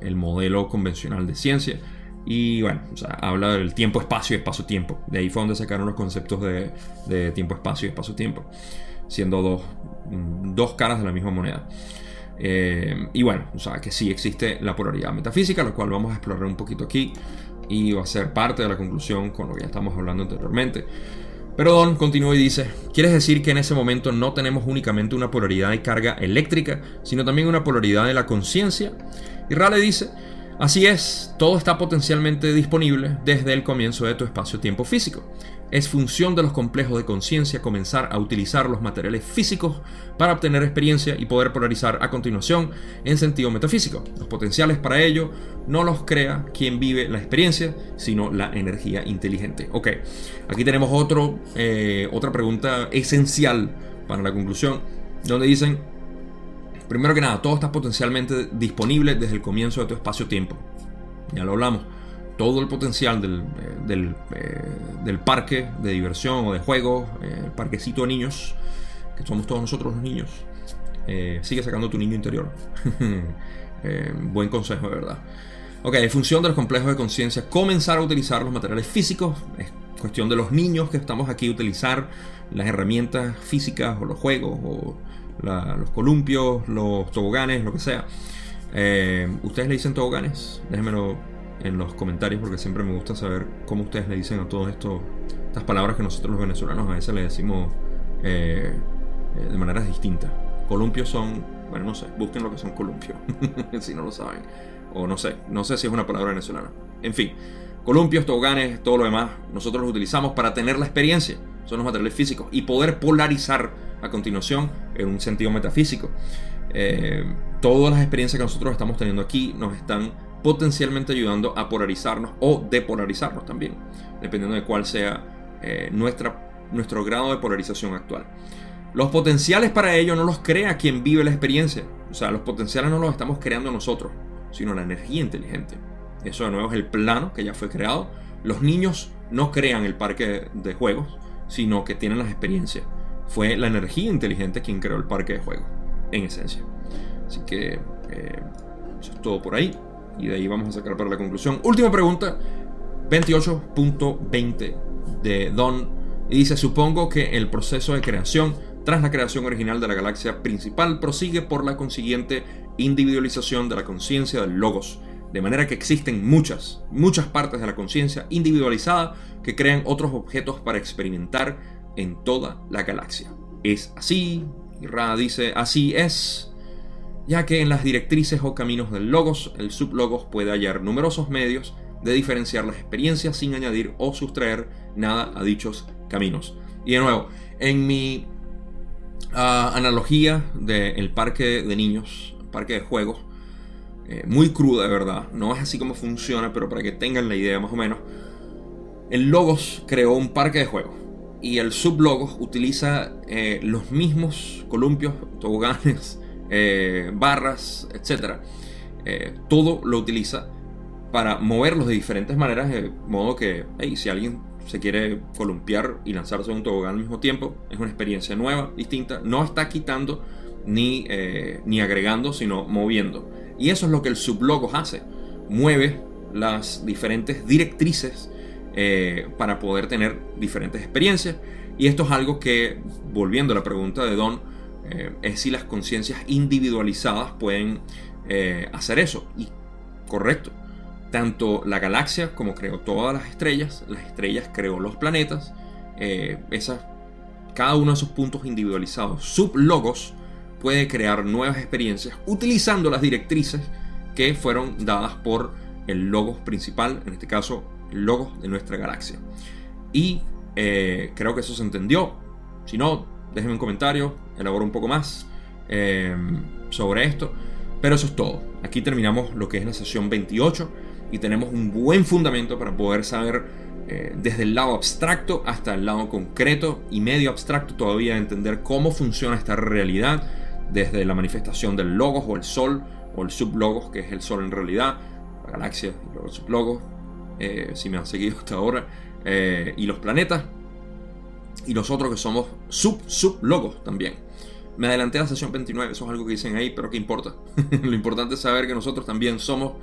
el modelo convencional de ciencia. Y bueno, habla del tiempo, espacio y espacio-tiempo. De ahí fue donde sacaron los conceptos de, tiempo, espacio y espacio-tiempo, siendo dos, dos, caras de la misma moneda. Eh, y bueno, o sea, que sí existe la polaridad metafísica, lo cual vamos a explorar un poquito aquí y va a ser parte de la conclusión con lo que ya estamos hablando anteriormente. Pero Don continúa y dice, ¿quieres decir que en ese momento no tenemos únicamente una polaridad de carga eléctrica, sino también una polaridad de la conciencia? Y Rale dice, así es, todo está potencialmente disponible desde el comienzo de tu espacio-tiempo físico. Es función de los complejos de conciencia comenzar a utilizar los materiales físicos para obtener experiencia y poder polarizar a continuación en sentido metafísico. Los potenciales para ello no los crea quien vive la experiencia, sino la energía inteligente. Ok, aquí tenemos otro, eh, otra pregunta esencial para la conclusión, donde dicen, primero que nada, todo está potencialmente disponible desde el comienzo de tu espacio-tiempo. Ya lo hablamos todo el potencial del, eh, eh, del, parque de diversión o de juego, eh, el parquecito de niños, que somos todos nosotros los niños. sigue sacando tu niño interior. <laughs> buen consejo, de verdad. Ok, en función de los complejos de conciencia, comenzar a utilizar los materiales físicos. Es cuestión de los niños que estamos aquí, utilizar las herramientas físicas o los juegos o los columpios, los toboganes, lo que sea. ¿Ustedes le dicen toboganes? Déjenmelo en los comentarios porque siempre me gusta saber cómo ustedes le dicen a todo esto, estas palabras que nosotros los venezolanos a veces le decimos eh, eh, de maneras distintas. Columpios son, bueno, no sé, busquen lo que son columpios, <laughs> si no lo saben. O no sé, no sé si es una palabra venezolana. En fin, columpios, toboganes, todo lo demás, nosotros los utilizamos para tener la experiencia. Son los materiales físicos y poder polarizar a continuación en un sentido metafísico. Eh, todas las experiencias que nosotros estamos teniendo aquí nos están potencialmente ayudando a polarizarnos o depolarizarnos también, dependiendo de cuál sea eh, nuestra, nuestro grado de polarización actual. Los potenciales para ello no los crea quien vive la experiencia, o sea, los potenciales no los estamos creando nosotros, sino la energía inteligente. Eso de nuevo es el plano que ya fue creado. Los niños no crean el parque de juegos, sino que tienen las experiencias. Fue la energía inteligente quien creó el parque de juegos, en esencia. Así que eh, eso es todo por ahí. Y de ahí vamos a sacar para la conclusión. Última pregunta, 28.20 de Don. Y dice, supongo que el proceso de creación tras la creación original de la galaxia principal prosigue por la consiguiente individualización de la conciencia del logos. De manera que existen muchas, muchas partes de la conciencia individualizada que crean otros objetos para experimentar en toda la galaxia. Es así, y Ra dice, así es, ya que en las directrices o caminos del logos, el sublogos puede hallar numerosos medios de diferenciar las experiencias sin añadir o sustraer nada a dichos caminos. Y de nuevo, en mi ah, analogía del parque de niños, parque de juegos, eh, muy cruda de verdad, no es así como funciona, pero para que tengan la idea más o menos, el Logos creó un parque de juegos y el sublogos utiliza eh, los mismos columpios, toboganes, eh, barras, etc. Eh, todo lo utiliza para moverlos de diferentes maneras, de modo que si alguien se quiere columpiar y lanzarse a un tobogán al mismo tiempo, es una experiencia nueva, distinta, no está quitando ni, eh, ni agregando, sino moviendo. Y eso es lo que el sublogos hace, mueve las diferentes directrices para poder tener diferentes experiencias. Y esto es algo que, volviendo a la pregunta de Don, eh, es si las conciencias individualizadas pueden eh, hacer eso. Y correcto, tanto la galaxia como creó todas las estrellas, las estrellas creó los planetas, eh, cada uno de esos puntos individualizados, sublogos, puede crear nuevas experiencias utilizando las directrices que fueron dadas por el logos principal, en este caso el logos de nuestra galaxia. Y creo que eso se entendió. Si no, déjenme un comentario, elaboro un poco más eh, sobre esto. Pero eso es todo. Aquí terminamos lo que es la sesión 28 y tenemos un buen fundamento para poder saber eh, desde el lado abstracto hasta el lado concreto y medio abstracto todavía entender cómo funciona esta realidad desde la manifestación del logos o el sol o el sublogos que es el sol en realidad, la galaxia y los sublogos, eh, si me han seguido hasta ahora, y los planetas y nosotros que somos sub sub logos también. Me adelanté a la sesión 29, eso es algo que dicen ahí, pero ¿qué importa? <laughs> Lo importante es saber que nosotros también somos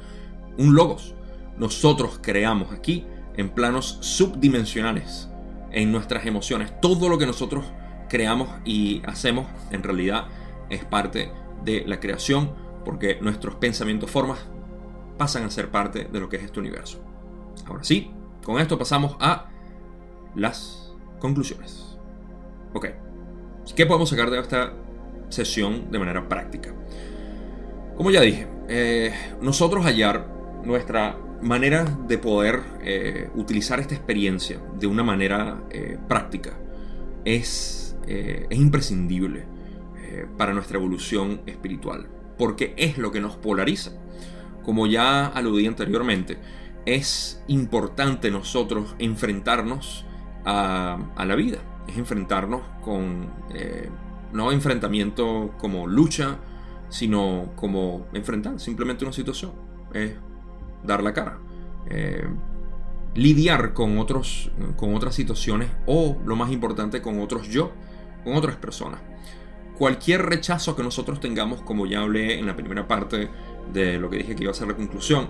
un logos. Nosotros creamos aquí en planos subdimensionales, en nuestras emociones. Todo lo que nosotros creamos y hacemos en realidad es parte de la creación, porque nuestros pensamientos, formas, pasan a ser parte de lo que es este universo. Ahora sí, con esto pasamos a las conclusiones. Ok, ¿qué podemos sacar de esta sesión de manera práctica? Como ya dije, eh, nosotros hallar nuestra manera de poder eh, utilizar esta experiencia de una manera eh, práctica es, es imprescindible para nuestra evolución espiritual, porque es lo que nos polariza. Como ya aludí anteriormente, es importante nosotros enfrentarnos a, la vida, es enfrentarnos con, no enfrentamiento como lucha, sino como enfrentar simplemente una situación, es dar la cara, eh, lidiar con, otros, con otras situaciones o, lo más importante, con otros yo, con otras personas. Cualquier rechazo que nosotros tengamos, como ya hablé en la primera parte de lo que dije que iba a ser la conclusión,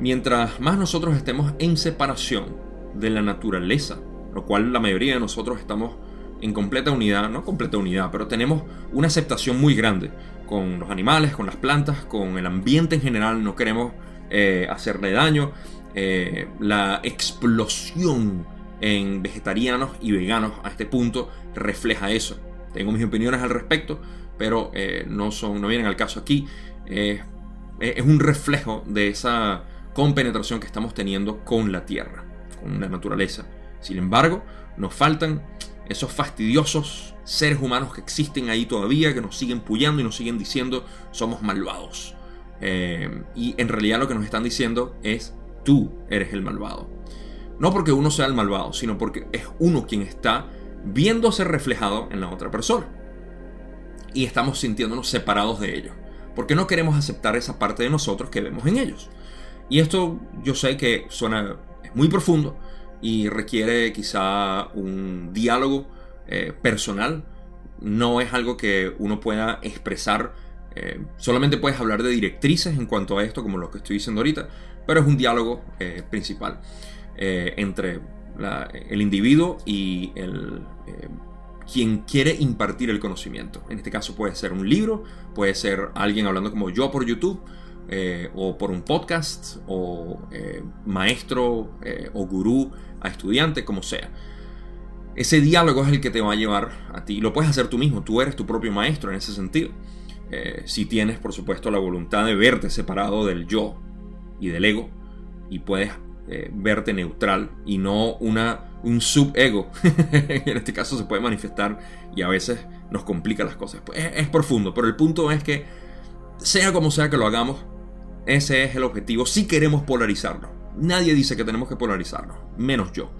mientras más nosotros estemos en separación de la naturaleza, lo cual la mayoría de nosotros estamos en completa unidad, no completa unidad, pero tenemos una aceptación muy grande con los animales, con las plantas, con el ambiente en general, no queremos eh, hacerle daño. Eh, la explosión en vegetarianos y veganos a este punto refleja eso. Tengo mis opiniones al respecto, pero eh, no, son, no vienen al caso aquí. es un reflejo de esa compenetración que estamos teniendo con la tierra, con la naturaleza. Sin embargo, nos faltan esos fastidiosos seres humanos que existen ahí todavía, que nos siguen puyando y nos siguen diciendo somos malvados. Eh, y en realidad lo que nos están diciendo es tú eres el malvado. No porque uno sea el malvado, sino porque es uno quien está viéndose reflejado en la otra persona. Y estamos sintiéndonos separados de ellos. Porque no queremos aceptar esa parte de nosotros que vemos en ellos. Y esto yo sé que suena muy profundo, y requiere quizá un diálogo eh, personal. No es algo que uno pueda expresar. Eh, solamente puedes hablar de directrices en cuanto a esto, como lo que estoy diciendo ahorita, pero es un diálogo eh, principal entre el individuo y el, quien quiere impartir el conocimiento. En este caso puede ser un libro, puede ser alguien hablando como yo por YouTube, o por un podcast, o maestro o gurú a estudiante, como sea. Ese diálogo es el que te va a llevar a ti. Lo puedes hacer tú mismo, tú eres tu propio maestro en ese sentido. Eh, si tienes, por supuesto, la voluntad de verte separado del yo y del ego, y puedes eh, verte neutral y no una, un subego. <laughs> en este caso se puede manifestar y a veces nos complica las cosas. Pues es, es profundo, pero el punto es que, sea como sea que lo hagamos, ese es el objetivo si queremos polarizarlo. Nadie dice que tenemos que polarizarnos, menos yo.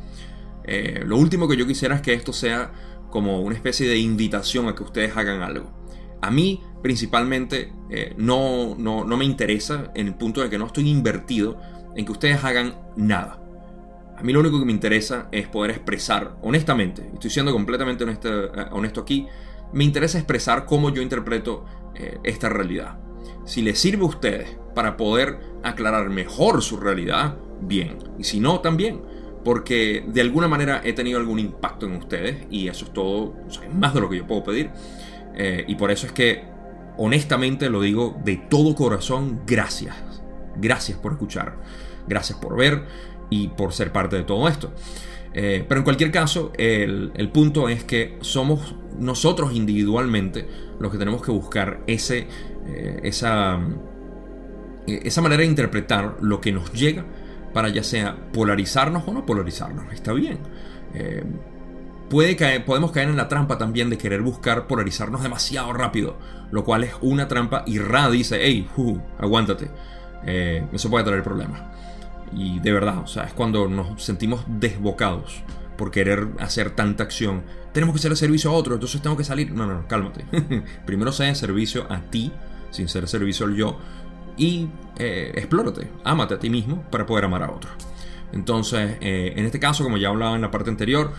Eh, lo último que yo quisiera es que esto sea como una especie de invitación a que ustedes hagan algo. A mí principalmente eh, no, no, me interesa en el punto de que no estoy invertido en que ustedes hagan nada. A mí lo único que me interesa es poder expresar, honestamente, estoy siendo completamente honesto, eh, honesto aquí, me interesa expresar cómo yo interpreto esta realidad. Si les sirve a ustedes para poder aclarar mejor su realidad, bien. Y si no, también. Porque de alguna manera he tenido algún impacto en ustedes y eso es todo, más de lo que yo puedo pedir. Eh, y por eso es que, honestamente, lo digo de todo corazón, gracias. Gracias por escuchar. Gracias por ver y por ser parte de todo esto. Eh, pero en cualquier caso, el, punto es que somos nosotros individualmente los que tenemos que buscar ese, eh, esa, esa manera de interpretar lo que nos llega para ya sea polarizarnos o no polarizarnos. Está bien. Eh, puede caer, podemos caer en la trampa también de querer buscar polarizarnos demasiado rápido, lo cual es una trampa y Ra dice, hey, aguántate. Eh, eso puede traer problemas. Y de verdad, o sea, es cuando nos sentimos desbocados por querer hacer tanta acción. Tenemos que el servicio a otro, entonces tengo que salir. No, no, no cálmate. <laughs> Primero sea servicio a ti, sin ser servicio al yo y eh, explórate, ámate a ti mismo para poder amar a otros. Entonces, eh, en este caso, como ya hablaba en la parte anterior,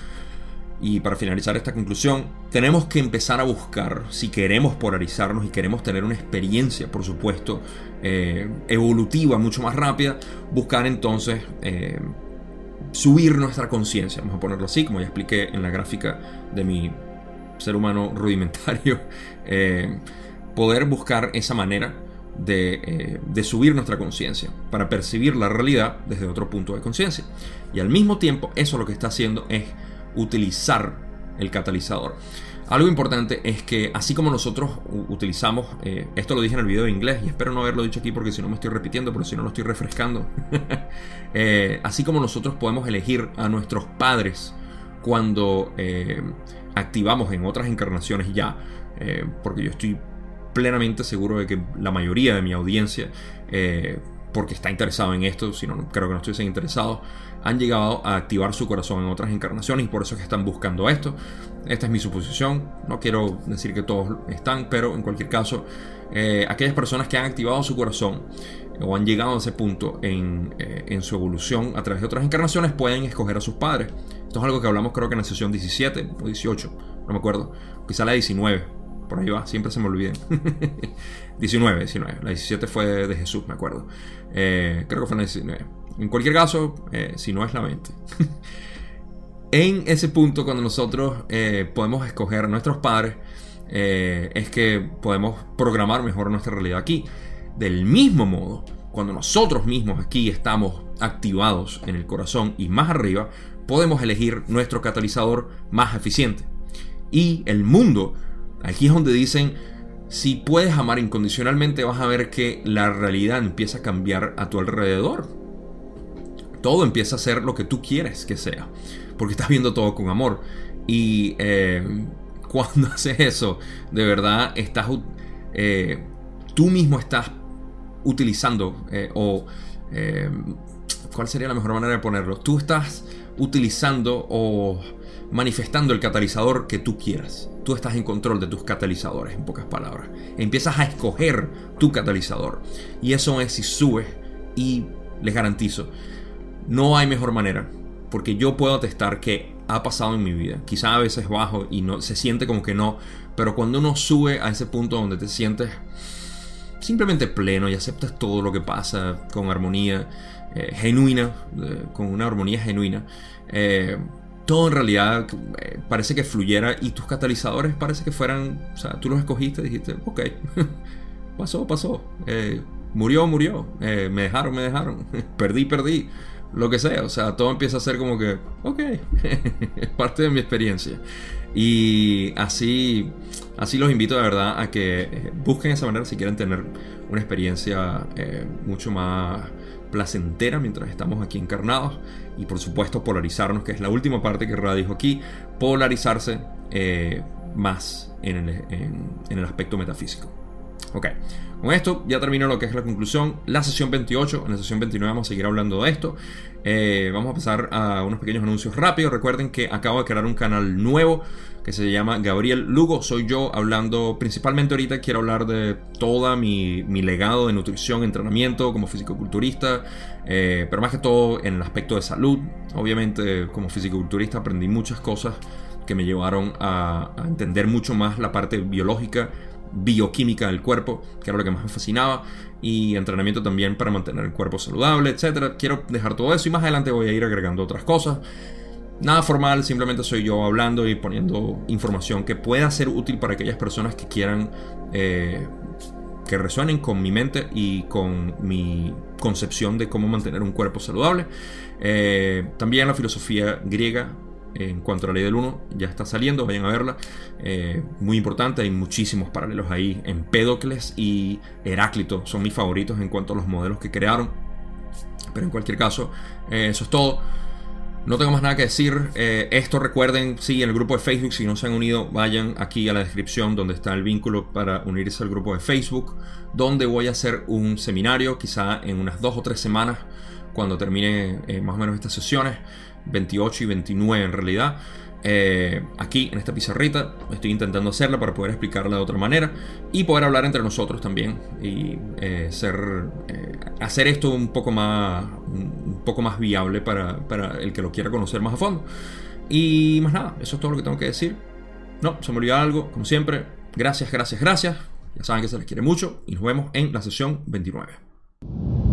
y para finalizar esta conclusión, tenemos que empezar a buscar, si queremos polarizarnos y queremos tener una experiencia, por supuesto, eh, evolutiva mucho más rápida, buscar entonces subir nuestra conciencia, vamos a ponerlo así, como ya expliqué en la gráfica de mi ser humano rudimentario, <laughs> poder buscar esa manera eh, de, subir nuestra conciencia, para percibir la realidad desde otro punto de conciencia. Y al mismo tiempo, eso lo que está haciendo es utilizar el catalizador. Algo importante es que así como nosotros utilizamos, eh, esto lo dije en el video de inglés y espero no haberlo dicho aquí porque si no me estoy repitiendo, pero si no lo estoy refrescando, <laughs> eh, así como nosotros podemos elegir a nuestros padres cuando activamos en otras encarnaciones ya, porque yo estoy plenamente seguro de que la mayoría de mi audiencia porque está interesado en esto, si no, creo que no estuviesen interesados, han llegado a activar su corazón en otras encarnaciones y por eso es que están buscando esto. Esta es mi suposición, no quiero decir que todos están, pero en cualquier caso, eh, aquellas personas que han activado su corazón o han llegado a ese punto en, eh, en, su evolución a través de otras encarnaciones pueden escoger a sus padres. Esto es algo que hablamos creo que en la sesión 17 o 18, no me acuerdo, quizá la 19 por ahí va, siempre se me olviden. 19, 19. La 17 fue de Jesús, me acuerdo. Eh, creo que fue la 19. En cualquier caso, eh, si no es la 20. <laughs> en ese punto, cuando nosotros eh, podemos escoger a nuestros padres, es que podemos programar mejor nuestra realidad aquí. Del mismo modo, cuando nosotros mismos aquí estamos activados en el corazón y más arriba, podemos elegir nuestro catalizador más eficiente. Y el mundo Aquí es donde dicen, si puedes amar incondicionalmente, vas a ver que la realidad empieza a cambiar a tu alrededor. Todo empieza a ser lo que tú quieres que sea, porque estás viendo todo con amor. Y eh, <laughs> cuando haces eso, de verdad estás, eh, tú mismo estás utilizando, eh, o ¿cuál sería la mejor manera de ponerlo? Tú estás utilizando o manifestando el catalizador que tú quieras. Tú estás en control de tus catalizadores, en pocas palabras. Empiezas a escoger tu catalizador. Y eso es si subes y les garantizo, no hay mejor manera. Porque yo puedo atestar que ha pasado en mi vida. Quizá a veces bajo y no se siente como que no. Pero cuando uno sube a ese punto donde te sientes simplemente pleno y aceptas todo lo que pasa con armonía eh, genuina, con una armonía genuina, eh, todo en realidad eh, parece que fluyera y tus catalizadores parece que fueran, o sea, tú los escogiste dijiste, ok, <laughs> pasó, pasó, eh, murió, murió, eh, me dejaron, me dejaron, <laughs> perdí, perdí, lo que sea, o sea, todo empieza a ser como que, ok, <laughs> es parte de mi experiencia. Y así, así los invito de verdad a que busquen esa manera si quieren tener una experiencia mucho más placentera mientras estamos aquí encarnados y por supuesto polarizarnos, que es la última parte que Ra dijo aquí, polarizarse eh, más en el, aspecto metafísico. Ok, con esto ya termino lo que es la conclusión. La sesión 28, en la sesión 29 vamos a seguir hablando de esto. Eh, vamos a pasar a unos pequeños anuncios rápidos. Recuerden que acabo de crear un canal nuevo que se llama Gabriel Lugo. Soy yo hablando principalmente ahorita. Quiero hablar de toda mi, legado de nutrición, entrenamiento como fisicoculturista, eh, pero más que todo en el aspecto de salud. Obviamente, como fisicoculturista aprendí muchas cosas que me llevaron a, a entender mucho más la parte biológica bioquímica del cuerpo, que era lo que más me fascinaba, y entrenamiento también para mantener el cuerpo saludable, etc. Quiero dejar todo eso y más adelante voy a ir agregando otras cosas. Nada formal, simplemente soy yo hablando y poniendo información que pueda ser útil para aquellas personas que quieran eh, que resuenen con mi mente y con mi concepción de cómo mantener un cuerpo saludable. Eh, también la filosofía griega en cuanto a la ley del 1 ya está saliendo, vayan a verla. Eh, muy importante, hay muchísimos paralelos ahí. Empédocles y Heráclito son mis favoritos en cuanto a los modelos que crearon. Pero en cualquier caso, eso es todo. No tengo más nada que decir. Eh, esto recuerden, sí, en el grupo de Facebook, si no se han unido, vayan aquí a la descripción donde está el vínculo para unirse al grupo de Facebook, donde voy a hacer un seminario, quizá en unas dos o tres semanas, cuando termine más o menos estas sesiones. 28 y 29 en realidad. Eh, aquí en esta pizarrita estoy intentando hacerla para poder explicarla de otra manera y poder hablar entre nosotros también y eh, ser, eh, hacer esto un poco más, poco más viable para, para, el que lo quiera conocer más a fondo. Y más nada, eso es todo lo que tengo que decir. No, se me olvidó algo, como siempre. Gracias, gracias, gracias. Ya saben que se les quiere mucho y nos vemos en la sesión 29.